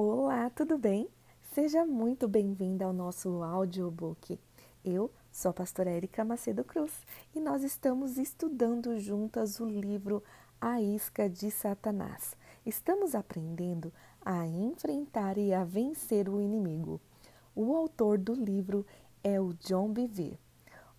Olá, tudo bem? Seja muito bem-vinda ao nosso audiobook. Eu sou a pastora Erika Macedo Cruz e nós estamos estudando juntas o livro A Isca de Satanás. Estamos aprendendo a enfrentar e a vencer o inimigo. O autor do livro é o John Bevere.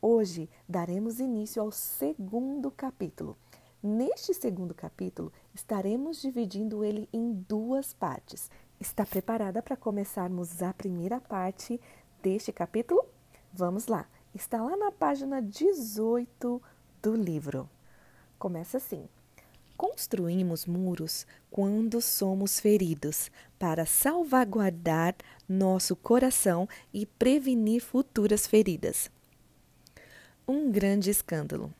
Hoje daremos início ao segundo capítulo. Neste segundo capítulo, estaremos dividindo ele em duas partes. Está preparada para começarmos a primeira parte deste capítulo? Vamos lá. Está lá na página 18 do livro. Começa assim: Construímos muros quando somos feridos, para salvaguardar nosso coração e prevenir futuras feridas. Um grande escândalo.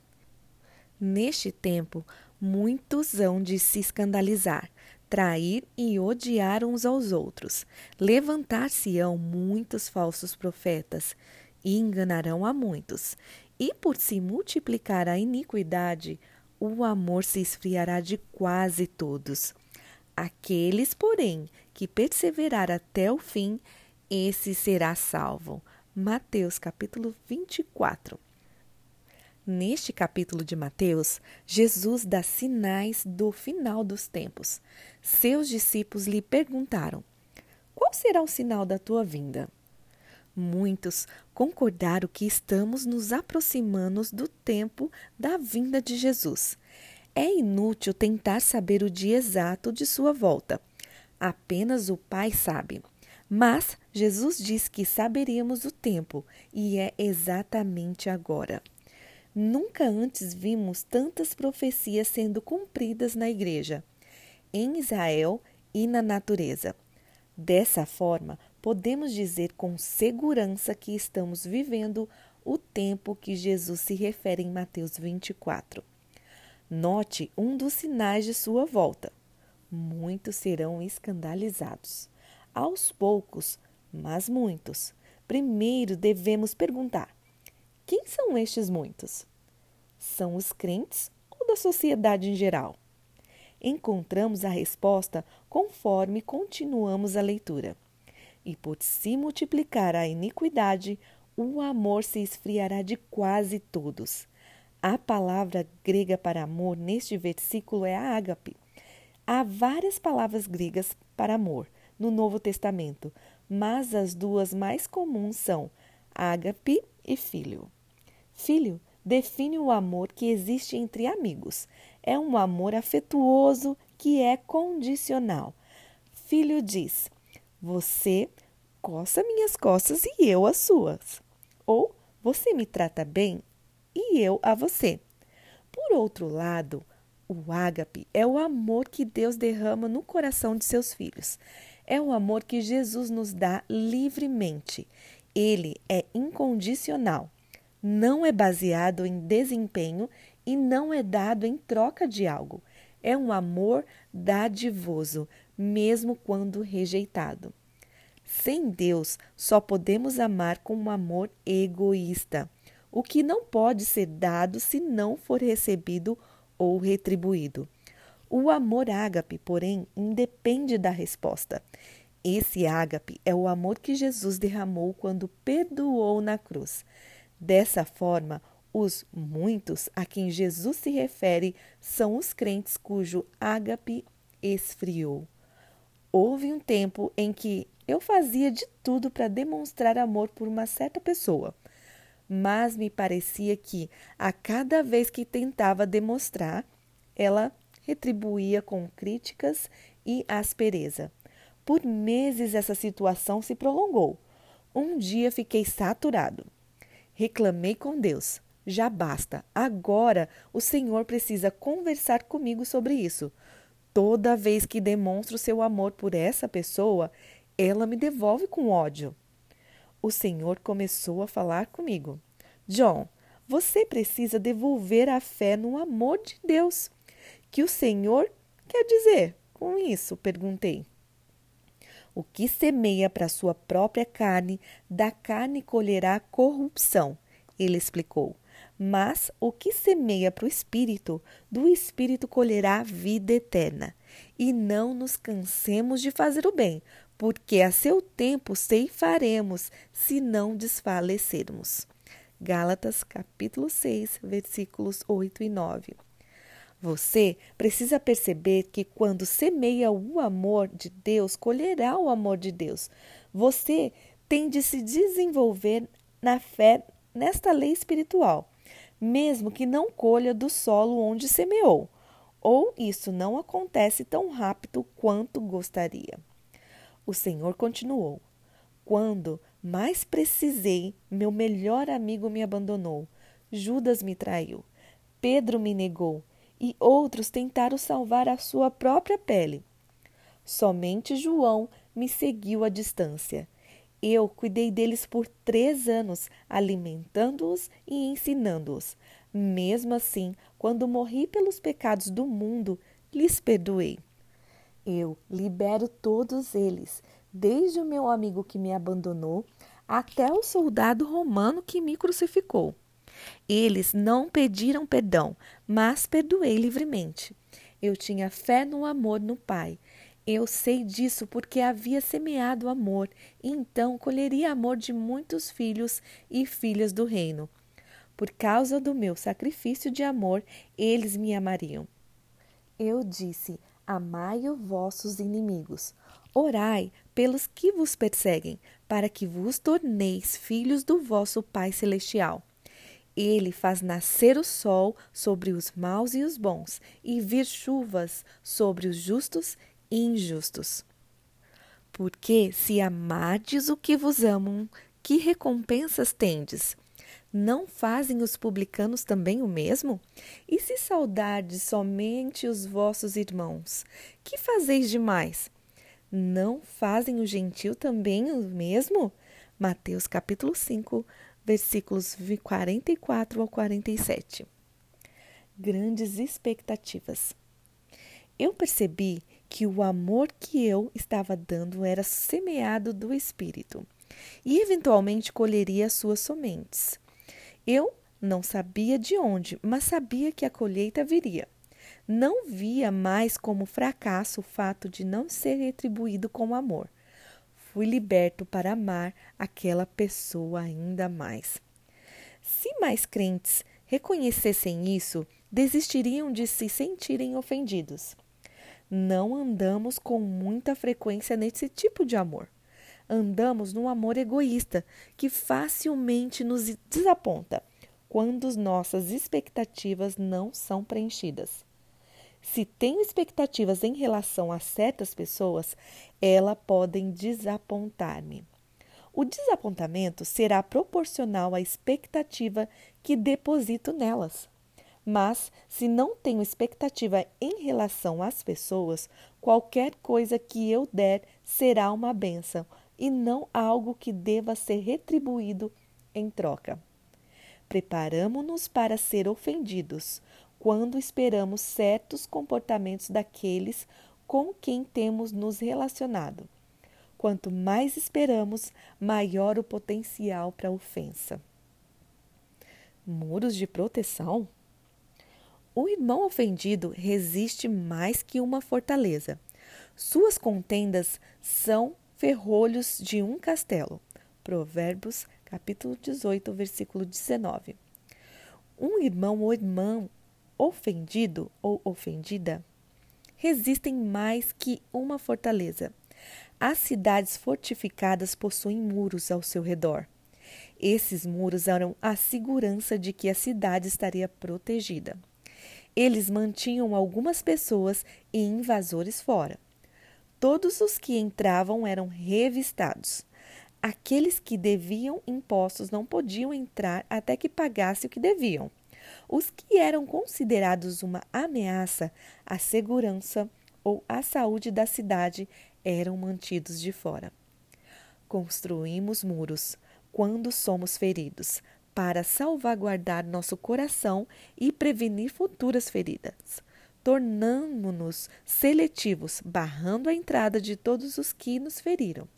Neste tempo, muitos hão de se escandalizar, trair e odiar uns aos outros. Levantar-se-ão muitos falsos profetas e enganarão a muitos. E por se multiplicar a iniquidade, o amor se esfriará de quase todos. Aqueles, porém, que perseverar até o fim, esse será salvo. Mateus capítulo 24. Neste capítulo de Mateus, Jesus dá sinais do final dos tempos. Seus discípulos lhe perguntaram: Qual será o sinal da tua vinda? Muitos concordaram que estamos nos aproximando do tempo da vinda de Jesus. É inútil tentar saber o dia exato de sua volta. Apenas o Pai sabe. Mas Jesus diz que saberíamos o tempo, e é exatamente agora. Nunca antes vimos tantas profecias sendo cumpridas na Igreja, em Israel e na natureza. Dessa forma, podemos dizer com segurança que estamos vivendo o tempo que Jesus se refere em Mateus 24. Note um dos sinais de sua volta. Muitos serão escandalizados. Aos poucos, mas muitos. Primeiro devemos perguntar: quem são estes muitos? São os crentes ou da sociedade em geral? Encontramos a resposta conforme continuamos a leitura. E por se multiplicar a iniquidade, o amor se esfriará de quase todos. A palavra grega para amor neste versículo é ágape. Há várias palavras gregas para amor no Novo Testamento, mas as duas mais comuns são ágape e filho. Filho define o amor que existe entre amigos. É um amor afetuoso que é condicional. Filho diz: Você coça minhas costas e eu as suas. Ou você me trata bem e eu a você. Por outro lado, o ágape é o amor que Deus derrama no coração de seus filhos. É o amor que Jesus nos dá livremente. Ele é incondicional não é baseado em desempenho e não é dado em troca de algo. É um amor dadivoso, mesmo quando rejeitado. Sem Deus, só podemos amar com um amor egoísta, o que não pode ser dado se não for recebido ou retribuído. O amor ágape, porém, independe da resposta. Esse ágape é o amor que Jesus derramou quando perdoou na cruz. Dessa forma, os muitos a quem Jesus se refere são os crentes cujo ágape esfriou. Houve um tempo em que eu fazia de tudo para demonstrar amor por uma certa pessoa, mas me parecia que, a cada vez que tentava demonstrar, ela retribuía com críticas e aspereza. Por meses essa situação se prolongou. Um dia fiquei saturado. Reclamei com Deus. Já basta. Agora o Senhor precisa conversar comigo sobre isso. Toda vez que demonstro seu amor por essa pessoa, ela me devolve com ódio. O Senhor começou a falar comigo. John, você precisa devolver a fé no amor de Deus. Que o Senhor quer dizer com isso? perguntei. O que semeia para sua própria carne, da carne colherá corrupção, ele explicou. Mas o que semeia para o espírito, do espírito colherá vida eterna. e não nos cansemos de fazer o bem, porque a seu tempo ceifaremos, se não desfalecermos. Gálatas capítulo 6, versículos 8 e 9. Você precisa perceber que quando semeia o amor de Deus, colherá o amor de Deus. Você tem de se desenvolver na fé nesta lei espiritual, mesmo que não colha do solo onde semeou, ou isso não acontece tão rápido quanto gostaria. O Senhor continuou: Quando mais precisei, meu melhor amigo me abandonou, Judas me traiu, Pedro me negou e outros tentaram salvar a sua própria pele. Somente João me seguiu à distância. Eu cuidei deles por três anos, alimentando-os e ensinando-os. Mesmo assim, quando morri pelos pecados do mundo, lhes perdoei. Eu libero todos eles, desde o meu amigo que me abandonou até o soldado romano que me crucificou. Eles não pediram perdão, mas perdoei livremente. Eu tinha fé no amor no Pai. Eu sei disso porque havia semeado amor, e então colheria amor de muitos filhos e filhas do reino. Por causa do meu sacrifício de amor, eles me amariam. Eu disse: Amai os vossos inimigos. Orai pelos que vos perseguem, para que vos torneis filhos do vosso Pai Celestial. Ele faz nascer o sol sobre os maus e os bons, e vir chuvas sobre os justos e injustos. Porque se amardes o que vos amam, que recompensas tendes? Não fazem os publicanos também o mesmo? E se saudardes somente os vossos irmãos, que fazeis demais? Não fazem o gentil também o mesmo? Mateus capítulo 5, versículos 44 ao 47. Grandes expectativas. Eu percebi que o amor que eu estava dando era semeado do Espírito e eventualmente colheria suas sementes. Eu não sabia de onde, mas sabia que a colheita viria. Não via mais como fracasso o fato de não ser retribuído com amor fui liberto para amar aquela pessoa ainda mais. Se mais crentes reconhecessem isso, desistiriam de se sentirem ofendidos. Não andamos com muita frequência nesse tipo de amor. Andamos num amor egoísta que facilmente nos desaponta quando nossas expectativas não são preenchidas. Se tenho expectativas em relação a certas pessoas, elas podem desapontar-me. O desapontamento será proporcional à expectativa que deposito nelas. Mas, se não tenho expectativa em relação às pessoas, qualquer coisa que eu der será uma benção e não algo que deva ser retribuído em troca. Preparamo-nos para ser ofendidos quando esperamos certos comportamentos daqueles com quem temos nos relacionado. Quanto mais esperamos, maior o potencial para ofensa. Muros de proteção? O irmão ofendido resiste mais que uma fortaleza. Suas contendas são ferrolhos de um castelo. Provérbios, capítulo 18, versículo 19. Um irmão ou irmã ofendido ou ofendida resistem mais que uma fortaleza. As cidades fortificadas possuem muros ao seu redor. Esses muros eram a segurança de que a cidade estaria protegida. Eles mantinham algumas pessoas e invasores fora. Todos os que entravam eram revistados. Aqueles que deviam impostos não podiam entrar até que pagasse o que deviam. Os que eram considerados uma ameaça à segurança ou à saúde da cidade eram mantidos de fora. Construímos muros quando somos feridos, para salvaguardar nosso coração e prevenir futuras feridas. Tornamo-nos seletivos, barrando a entrada de todos os que nos feriram.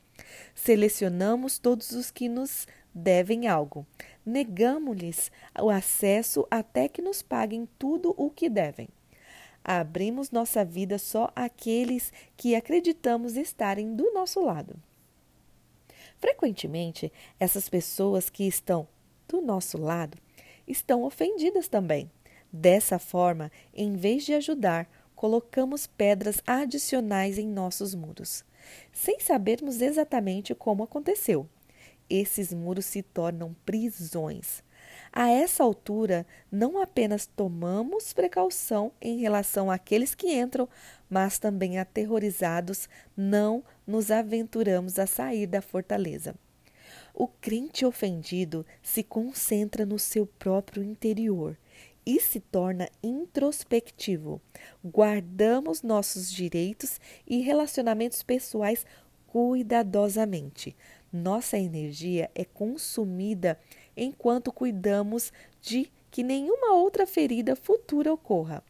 Selecionamos todos os que nos devem algo. Negamos-lhes o acesso até que nos paguem tudo o que devem. abrimos nossa vida só àqueles que acreditamos estarem do nosso lado. Frequentemente, essas pessoas que estão do nosso lado estão ofendidas também. Dessa forma, em vez de ajudar, colocamos pedras adicionais em nossos muros, sem sabermos exatamente como aconteceu. Esses muros se tornam prisões. A essa altura, não apenas tomamos precaução em relação àqueles que entram, mas também aterrorizados, não nos aventuramos a sair da fortaleza. O crente ofendido se concentra no seu próprio interior e se torna introspectivo. Guardamos nossos direitos e relacionamentos pessoais cuidadosamente. Nossa energia é consumida enquanto cuidamos de que nenhuma outra ferida futura ocorra.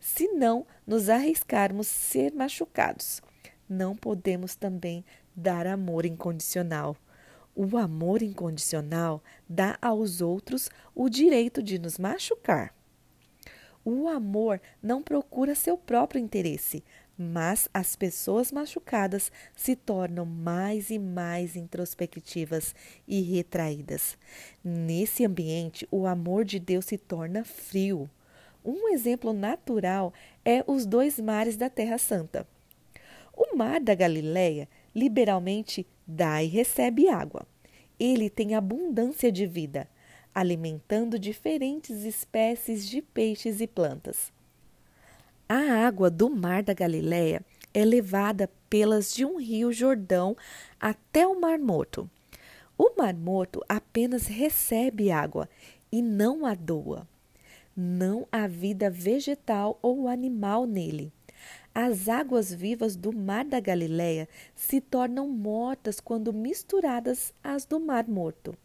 Se não nos arriscarmos ser machucados, não podemos também dar amor incondicional. O amor incondicional dá aos outros o direito de nos machucar. O amor não procura seu próprio interesse, mas as pessoas machucadas se tornam mais e mais introspectivas e retraídas. Nesse ambiente, o amor de Deus se torna frio. Um exemplo natural é os dois mares da Terra Santa. O mar da Galileia liberalmente dá e recebe água. Ele tem abundância de vida, alimentando diferentes espécies de peixes e plantas. A água do mar da Galileia é levada pelas de um rio Jordão até o Mar Morto. O Mar Morto apenas recebe água e não a doa. Não há vida vegetal ou animal nele. As águas vivas do Mar da Galileia se tornam mortas quando misturadas às do Mar Morto.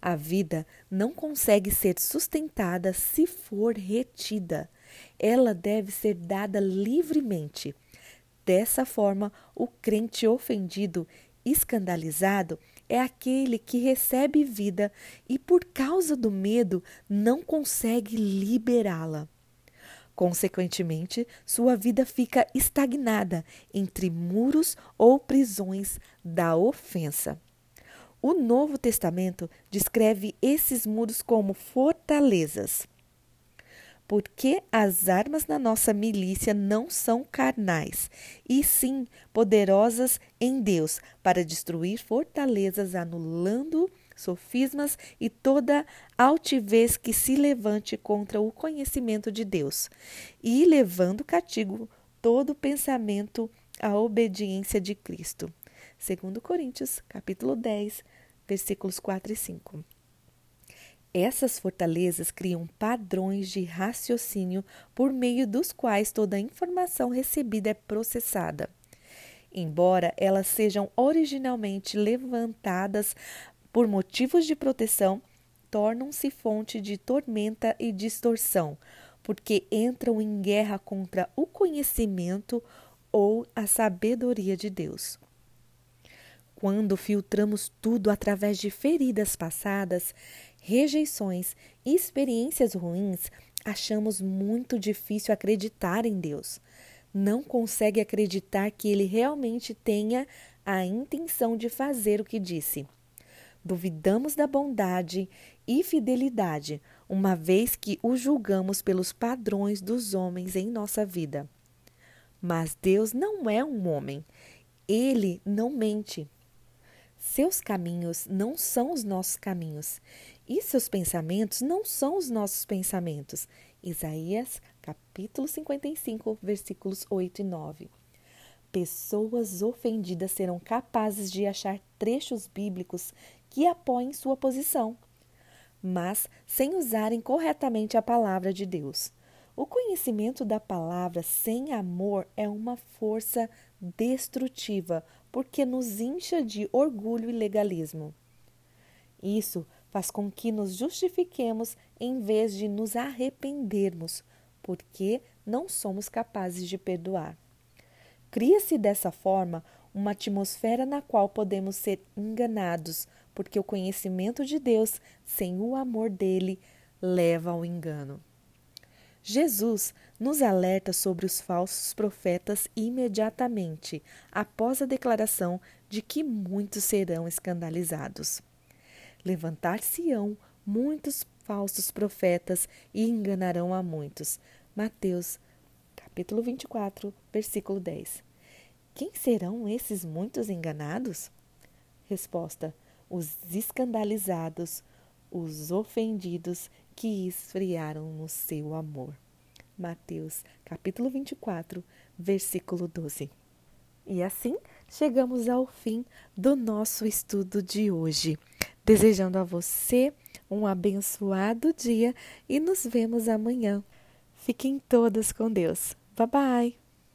A vida não consegue ser sustentada se for retida ela deve ser dada livremente. Dessa forma, o crente ofendido, escandalizado, é aquele que recebe vida e, por causa do medo, não consegue liberá-la. Consequentemente, sua vida fica estagnada entre muros ou prisões da ofensa. O Novo Testamento descreve esses muros como fortalezas porque as armas da nossa milícia não são carnais, e sim poderosas em Deus para destruir fortalezas, anulando sofismas e toda altivez que se levante contra o conhecimento de Deus, e levando catigo todo pensamento à obediência de Cristo. Segundo Coríntios, capítulo 10, versículos 4 e 5. Essas fortalezas criam padrões de raciocínio por meio dos quais toda a informação recebida é processada. Embora elas sejam originalmente levantadas por motivos de proteção, tornam-se fonte de tormenta e distorção, porque entram em guerra contra o conhecimento ou a sabedoria de Deus. Quando filtramos tudo através de feridas passadas, rejeições e experiências ruins, achamos muito difícil acreditar em Deus. Não consegue acreditar que ele realmente tenha a intenção de fazer o que disse. Duvidamos da bondade e fidelidade, uma vez que o julgamos pelos padrões dos homens em nossa vida. Mas Deus não é um homem. Ele não mente. Seus caminhos não são os nossos caminhos e seus pensamentos não são os nossos pensamentos. Isaías, capítulo 55, versículos 8 e 9. Pessoas ofendidas serão capazes de achar trechos bíblicos que apoiem sua posição, mas sem usarem corretamente a palavra de Deus. O conhecimento da palavra sem amor é uma força destrutiva, porque nos incha de orgulho e legalismo. Isso faz com que nos justifiquemos em vez de nos arrependermos, porque não somos capazes de perdoar. Cria-se dessa forma uma atmosfera na qual podemos ser enganados, porque o conhecimento de Deus, sem o amor dele, leva ao engano. Jesus nos alerta sobre os falsos profetas imediatamente após a declaração de que muitos serão escandalizados. Levantar-se-ão muitos falsos profetas e enganarão a muitos. Mateus, capítulo 24, versículo 10. Quem serão esses muitos enganados? Resposta: os escandalizados, os ofendidos que esfriaram no seu amor. Mateus, capítulo 24, versículo 12. E assim chegamos ao fim do nosso estudo de hoje. Desejando a você um abençoado dia e nos vemos amanhã. Fiquem todas com Deus. Bye bye!